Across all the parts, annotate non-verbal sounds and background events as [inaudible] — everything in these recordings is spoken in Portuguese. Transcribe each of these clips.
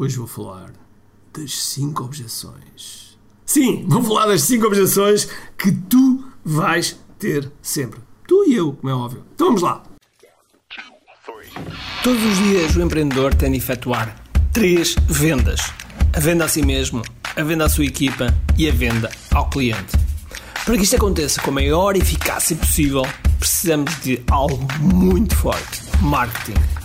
Hoje vou falar das 5 objeções. Sim, vou falar das 5 objeções que tu vais ter sempre. Tu e eu, como é óbvio. Então vamos lá. Todos os dias o empreendedor tem de efetuar três vendas: a venda a si mesmo, a venda à sua equipa e a venda ao cliente. Para que isto aconteça com a maior eficácia possível, precisamos de algo muito forte: marketing.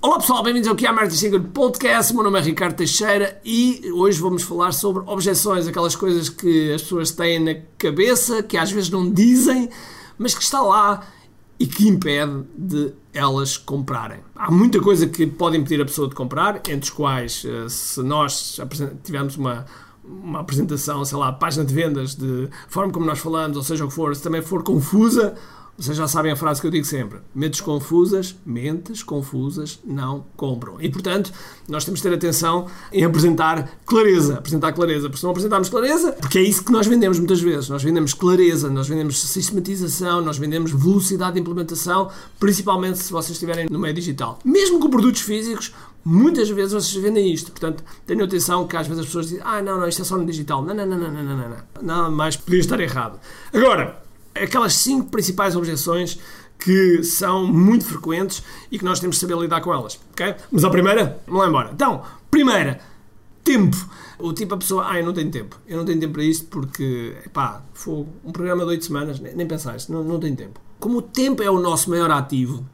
Olá pessoal, bem-vindos ao QI Marketing Secret Podcast. O meu nome é Ricardo Teixeira e hoje vamos falar sobre objeções, aquelas coisas que as pessoas têm na cabeça, que às vezes não dizem, mas que está lá e que impede de elas comprarem. Há muita coisa que pode impedir a pessoa de comprar, entre os quais, eh, se nós tivermos uma, uma apresentação, sei lá, página de vendas, de forma como nós falamos, ou seja o que for, se também for confusa, vocês já sabem a frase que eu digo sempre: mentes confusas, mentes confusas não compram. E portanto, nós temos de ter atenção em apresentar clareza. Apresentar clareza, porque se não apresentarmos clareza, porque é isso que nós vendemos muitas vezes. Nós vendemos clareza, nós vendemos sistematização, nós vendemos velocidade de implementação, principalmente se vocês estiverem no meio digital. Mesmo com produtos físicos, muitas vezes vocês vendem isto. Portanto, tenham atenção que às vezes as pessoas dizem: ah, não, não, isto é só no digital. Não, não, não, não, não, não, não. Nada mais podia estar errado. Agora aquelas cinco principais objeções que são muito frequentes e que nós temos de saber lidar com elas. ok? Mas a primeira, vamos lá embora. Então, primeira, tempo. O tipo, a pessoa, ah, eu não tenho tempo. Eu não tenho tempo para isto porque, pá, foi um programa de 8 semanas, nem, nem pensar isto, não, não tenho tempo. Como o tempo é o nosso maior ativo,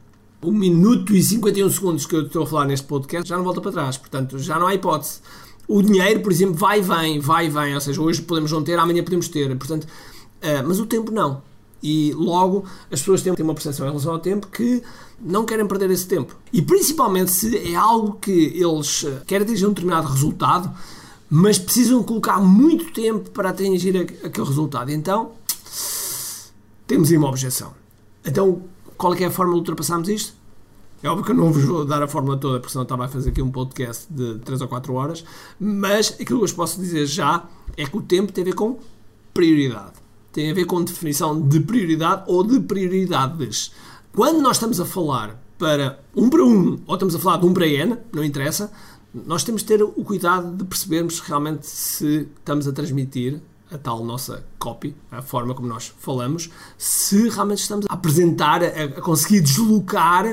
o minuto e 51 segundos que eu estou a falar neste podcast já não volta para trás, portanto, já não há hipótese. O dinheiro, por exemplo, vai e vem, vai e vem, ou seja, hoje podemos não ter, amanhã podemos ter, portanto, uh, mas o tempo não. E logo as pessoas têm uma percepção em relação ao tempo que não querem perder esse tempo. E principalmente se é algo que eles eh, querem atingir um determinado resultado, mas precisam colocar muito tempo para atingir aquele resultado. Então temos aí uma objeção. Então, qual é, é a forma de ultrapassarmos isto? É óbvio que eu não vos vou dar a fórmula toda, porque senão estava a fazer aqui um podcast de 3 ou 4 horas, mas aquilo que eu vos posso dizer já é que o tempo tem a ver com prioridade tem a ver com definição de prioridade ou de prioridades. Quando nós estamos a falar para um para um, ou estamos a falar de um para N, não interessa, nós temos de ter o cuidado de percebermos realmente se estamos a transmitir a tal nossa copy, a forma como nós falamos, se realmente estamos a apresentar, a, conseguir deslocar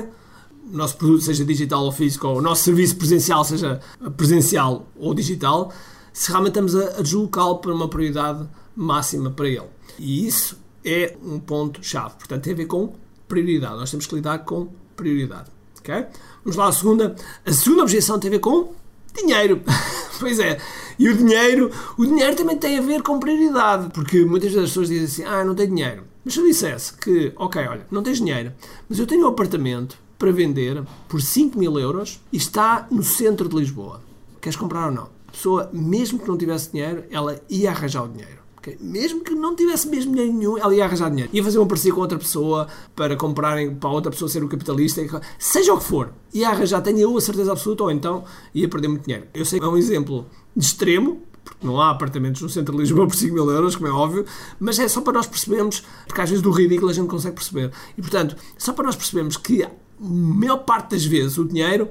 o nosso produto, seja digital ou físico, ou o nosso serviço presencial, seja presencial ou digital, se realmente estamos a deslocá-lo para uma prioridade máxima para ele. E isso é um ponto-chave. Portanto, tem a ver com prioridade. Nós temos que lidar com prioridade. Okay? Vamos lá à segunda. A segunda objeção tem a ver com dinheiro. [laughs] pois é. E o dinheiro, o dinheiro também tem a ver com prioridade. Porque muitas vezes as pessoas dizem assim: ah, não tenho dinheiro. Mas se eu dissesse que, ok, olha, não tens dinheiro, mas eu tenho um apartamento para vender por 5 mil euros e está no centro de Lisboa. Queres comprar ou não? A pessoa, mesmo que não tivesse dinheiro, ela ia arranjar o dinheiro. Okay? Mesmo que não tivesse mesmo dinheiro nenhum, ela ia arranjar dinheiro. Ia fazer um parceria com outra pessoa para comprarem, para outra pessoa ser o capitalista, seja o que for. Ia arranjar, tenho eu a certeza absoluta, ou então ia perder muito dinheiro. Eu sei que é um exemplo de extremo, porque não há apartamentos no centro de Lisboa por 5 mil euros, como é óbvio, mas é só para nós percebermos, porque às vezes do ridículo a gente consegue perceber. E portanto, só para nós percebermos que a maior parte das vezes o dinheiro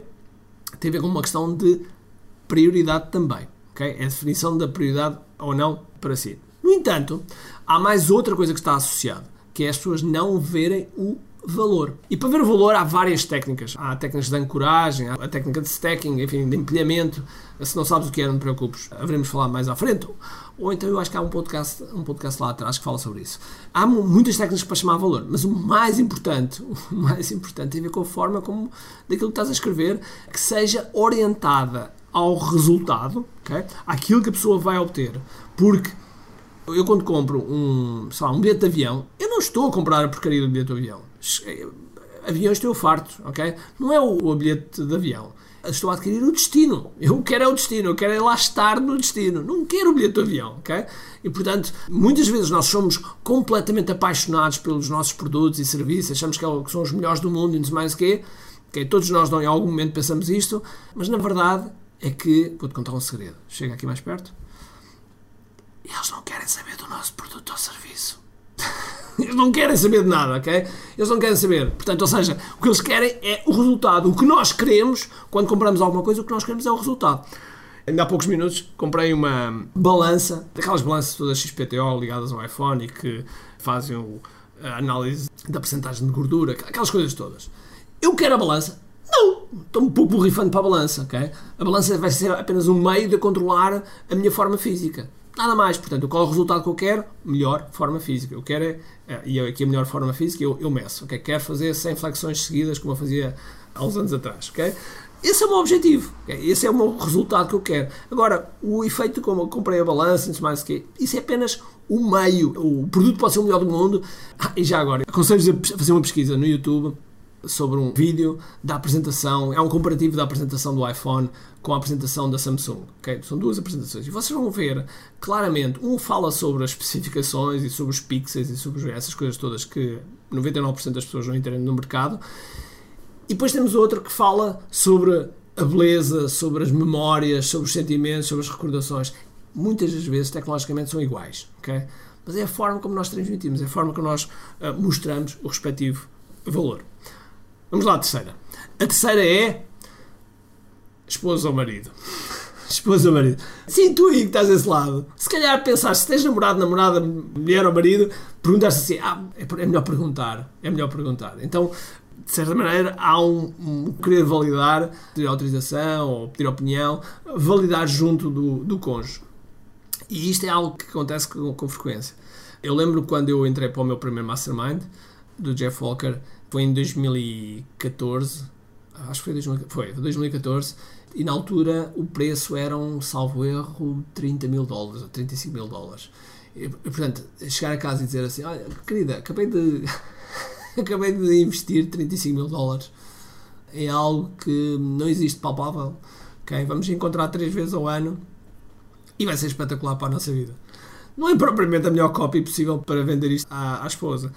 tem a ver com uma questão de prioridade também. Okay? É a definição da prioridade ou não para si. Entanto, há mais outra coisa que está associada, que é as pessoas não verem o valor. E para ver o valor há várias técnicas. Há técnicas de ancoragem, há a técnica de stacking, enfim, de empilhamento. Se não sabes o que é, não te preocupes, haveremos falar mais à frente. Ou então eu acho que há um podcast, um podcast lá atrás que fala sobre isso. Há muitas técnicas para chamar valor, mas o mais importante, [laughs] o mais importante tem a ver com a forma como daquilo que estás a escrever, que seja orientada ao resultado, okay? àquilo que a pessoa vai obter. Porque eu quando compro um, sei lá, um bilhete de avião, eu não estou a comprar a porcaria do bilhete de avião. Aviões estou farto, ok? Não é o, o bilhete de avião. estou a adquirir o destino. Eu quero é o destino, eu quero é lá estar no destino. Não quero o bilhete do avião, ok? E portanto, muitas vezes nós somos completamente apaixonados pelos nossos produtos e serviços, achamos que é são os melhores do mundo e não sei mais o quê. Okay? Todos nós em algum momento pensamos isto, mas na verdade é que, vou-te contar um segredo. Chega aqui mais perto. Eles não querem saber do nosso produto ou serviço. [laughs] Eles não querem saber de nada, ok? Eles não querem saber. Portanto, ou seja, o que eles querem é o resultado. O que nós queremos, quando compramos alguma coisa, o que nós queremos é o resultado. Ainda há poucos minutos comprei uma balança, daquelas balanças todas XPTO ligadas ao iPhone e que fazem a análise da percentagem de gordura, aquelas coisas todas. Eu quero a balança? Não! Estou um pouco borrifando para a balança, ok? A balança vai ser apenas um meio de controlar a minha forma física. Nada mais, portanto, qual é o resultado que eu quero? Melhor forma física. Eu quero, é, e aqui a melhor forma física eu, eu meço, ok? Quero fazer 100 flexões seguidas como eu fazia há uns anos atrás, ok? Esse é o meu objetivo, okay? esse é o meu resultado que eu quero. Agora, o efeito como eu comprei a balança, mais o quê, isso é apenas o meio. O produto pode ser o melhor do mundo. Ah, e já agora, aconselho a fazer uma pesquisa no YouTube sobre um vídeo da apresentação, é um comparativo da apresentação do iPhone com a apresentação da Samsung. Okay? São duas apresentações. E vocês vão ver claramente, um fala sobre as especificações e sobre os pixels e sobre essas coisas todas que 99% das pessoas não entendem no mercado. E depois temos outro que fala sobre a beleza, sobre as memórias, sobre os sentimentos, sobre as recordações. Muitas das vezes, tecnologicamente, são iguais. Okay? Mas é a forma como nós transmitimos, é a forma como nós uh, mostramos o respectivo valor. Vamos lá à terceira. A terceira é esposa ou marido. [laughs] esposa ou marido. Sim, tu aí que estás desse lado. Se calhar pensar, se tens namorado, namorada, mulher ou marido, perguntar-se assim, ah, é, é melhor perguntar. É melhor perguntar. Então, de certa maneira, há um, um, querer validar, pedir autorização ou pedir opinião, validar junto do, do cônjuge. E isto é algo que acontece com, com frequência. Eu lembro quando eu entrei para o meu primeiro mastermind, do Jeff Walker, foi em 2014, acho que foi, 2000, foi 2014, e na altura o preço era um, salvo erro, 30 mil dólares, ou 35 mil dólares. E, portanto, chegar a casa e dizer assim, olha, querida, acabei de, [laughs] acabei de investir 35 mil dólares em algo que não existe palpável, ok? Vamos encontrar três vezes ao ano e vai ser espetacular para a nossa vida. Não é propriamente a melhor cópia possível para vender isto à, à esposa.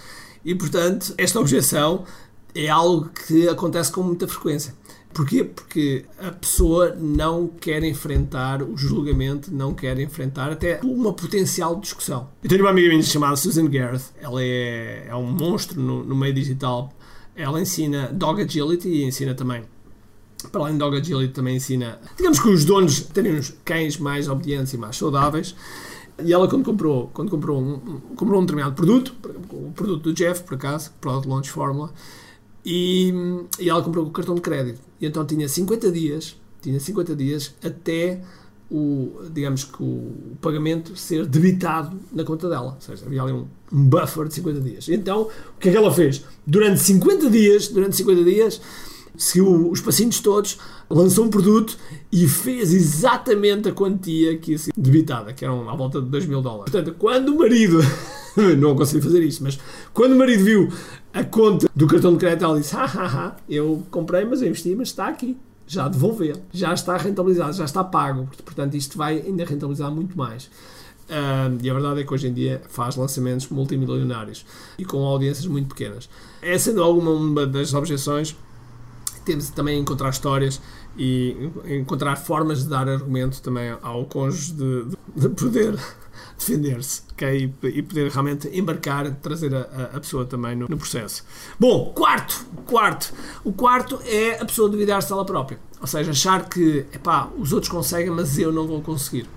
E, portanto, esta objeção é algo que acontece com muita frequência. Porquê? Porque a pessoa não quer enfrentar o julgamento, não quer enfrentar até uma potencial discussão. Eu tenho uma amiga minha chamada Susan Gareth, ela é, é um monstro no, no meio digital. Ela ensina Dog Agility e ensina também para além de Dog Agility também ensina, digamos que os donos terem os cães mais obedientes e mais saudáveis. E ela quando comprou, quando comprou um, comprou um determinado produto, o produto do Jeff, por acaso, Product Launch Formula, e, e ela comprou com o cartão de crédito. E então tinha 50 dias, tinha 50 dias até o, digamos que o pagamento ser debitado na conta dela. Ou seja, havia ali um, um buffer de 50 dias. Então, o que é que ela fez? Durante 50 dias, durante 50 dias, seguiu os passinhos todos, lançou um produto e fez exatamente a quantia que ia ser debitada, que eram à volta de 2 mil dólares. Portanto, quando o marido, [laughs] não consegui fazer isto, mas quando o marido viu a conta do cartão de crédito, ela disse: ah, ah, ah, eu comprei, mas eu investi, mas está aqui. Já devolver, já está rentabilizado, já está pago. Portanto, isto vai ainda rentabilizar muito mais. Uh, e a verdade é que hoje em dia faz lançamentos multimilionários e com audiências muito pequenas. É sendo alguma das objeções temos também encontrar histórias e encontrar formas de dar argumento também ao cônjuge de, de poder [laughs] defender-se okay? e, poder realmente embarcar, trazer a, a pessoa também no, no, processo. Bom, quarto, quarto. O quarto é a pessoa duvidar-se dela própria. Ou seja, achar que epá, os outros conseguem, mas eu não vou conseguir.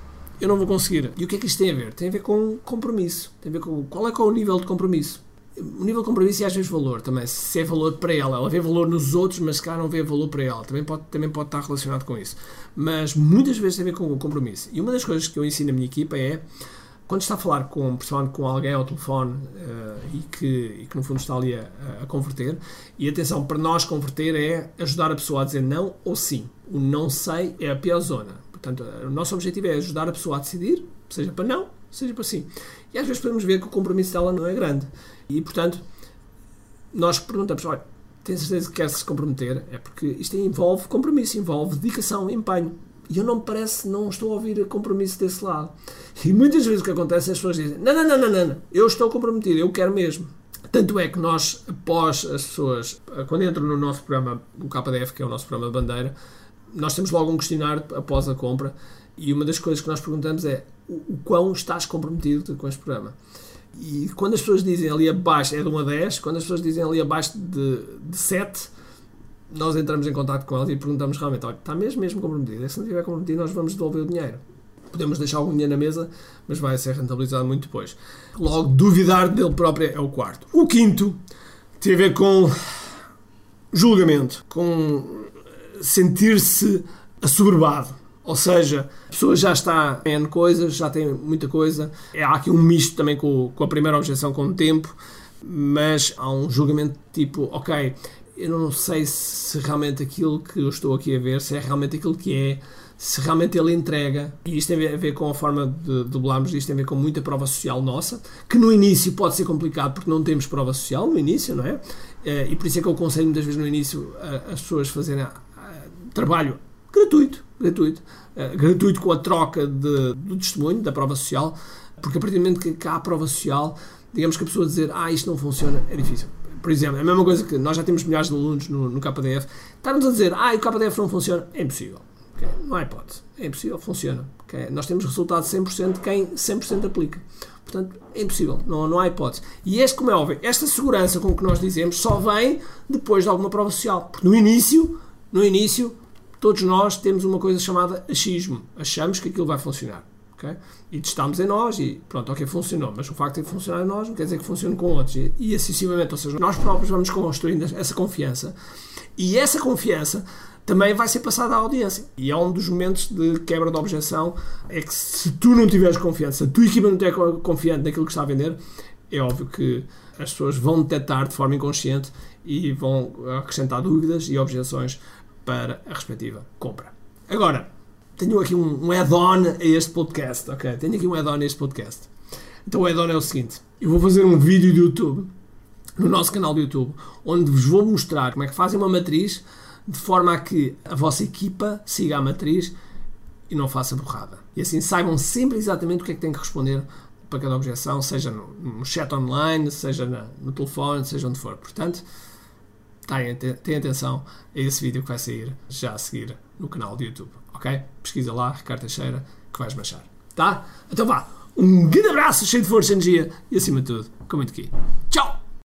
Eu não vou conseguir. E o que é que isto tem a ver? Tem a ver com compromisso. Tem a ver com qual é, qual é o nível de compromisso o nível de compromisso e às vezes valor também. Se é valor para ela, ela vê valor nos outros, mas se calhar não vê valor para ela. Também pode, também pode estar relacionado com isso. Mas muitas vezes tem a ver com o compromisso. E uma das coisas que eu ensino na minha equipa é quando está a falar com, principalmente com alguém ao telefone uh, e, que, e que no fundo está ali a, a, converter, e atenção, para nós converter é ajudar a pessoa a dizer não ou sim. O não sei é a pior zona. Portanto, o nosso objetivo é ajudar a pessoa a decidir, seja para não, seja para sim. E às vezes podemos ver que o compromisso dela não é grande. E, portanto, nós perguntamos, olha, tem certeza que quer se comprometer, é porque isto envolve compromisso, envolve dedicação, empenho. E eu não me parece, não estou a ouvir compromisso desse lado. E muitas vezes o que acontece é as pessoas dizem: não, não, não, não, não, eu estou comprometido, eu quero mesmo. Tanto é que nós, após as pessoas, quando entram no nosso programa, o KDF, que é o nosso programa de bandeira, nós temos logo um questionário após a compra e uma das coisas que nós perguntamos é o, o quão estás comprometido com este programa. E quando as pessoas dizem ali abaixo é de 1 a 10, quando as pessoas dizem ali abaixo de, de 7, nós entramos em contato com elas e perguntamos realmente: olha, está mesmo, mesmo comprometido? E se não estiver comprometido, nós vamos devolver o dinheiro. Podemos deixar algum dinheiro na mesa, mas vai ser rentabilizado muito depois. Logo, duvidar dele próprio é o quarto. O quinto tem a ver com julgamento, com sentir-se assoberbado. Ou seja, a pessoa já está em coisas, já tem muita coisa. É, há aqui um misto também com, com a primeira objeção com o tempo, mas há um julgamento tipo, ok, eu não sei se realmente aquilo que eu estou aqui a ver, se é realmente aquilo que é, se realmente ele entrega. E isto tem a ver com a forma de dublarmos, isto tem a ver com muita prova social nossa, que no início pode ser complicado porque não temos prova social no início, não é? Eh, e por isso é que eu aconselho muitas vezes no início as pessoas fazerem trabalho gratuito, gratuito, uh, gratuito com a troca de, do testemunho, da prova social, porque a partir do momento que, que há a prova social, digamos que a pessoa dizer, ah, isto não funciona, é difícil. Por exemplo, é a mesma coisa que nós já temos milhares de alunos no, no KDF, estarmos a dizer, ah, o KDF não funciona, é impossível. Okay? Não há hipótese. É impossível, funciona. Okay? Nós temos resultado 100% de quem 100% aplica. Portanto, é impossível, não, não há hipótese. E este, como é óbvio, esta segurança com que nós dizemos só vem depois de alguma prova social. Porque no início, no início, todos nós temos uma coisa chamada achismo. Achamos que aquilo vai funcionar. Okay? E testamos em nós e pronto, ok, funcionou. Mas o facto de funcionar em nós não quer dizer que funcione com outros. E, e excessivamente, ou seja, nós próprios vamos construindo essa confiança. E essa confiança também vai ser passada à audiência. E é um dos momentos de quebra de objeção. É que se tu não tiveres confiança, se a tua equipa não estiver confiante naquilo que está a vender, é óbvio que as pessoas vão detectar de forma inconsciente e vão acrescentar dúvidas e objeções para a respectiva compra. Agora, tenho aqui um, um add-on a este podcast, ok? Tenho aqui um add-on a este podcast. Então o add-on é o seguinte: eu vou fazer um vídeo de YouTube, no nosso canal de YouTube, onde vos vou mostrar como é que fazem uma matriz de forma a que a vossa equipa siga a matriz e não faça borrada. E assim saibam sempre exatamente o que é que têm que responder para cada objeção, seja no, no chat online, seja na, no telefone, seja onde for. Portanto, tenham atenção a esse vídeo que vai sair já a seguir no canal do YouTube, ok? Pesquisa lá, Ricardo Teixeira, que vais baixar, tá? Então vá, um grande abraço, cheio de força e energia e acima de tudo, com muito aqui. Tchau!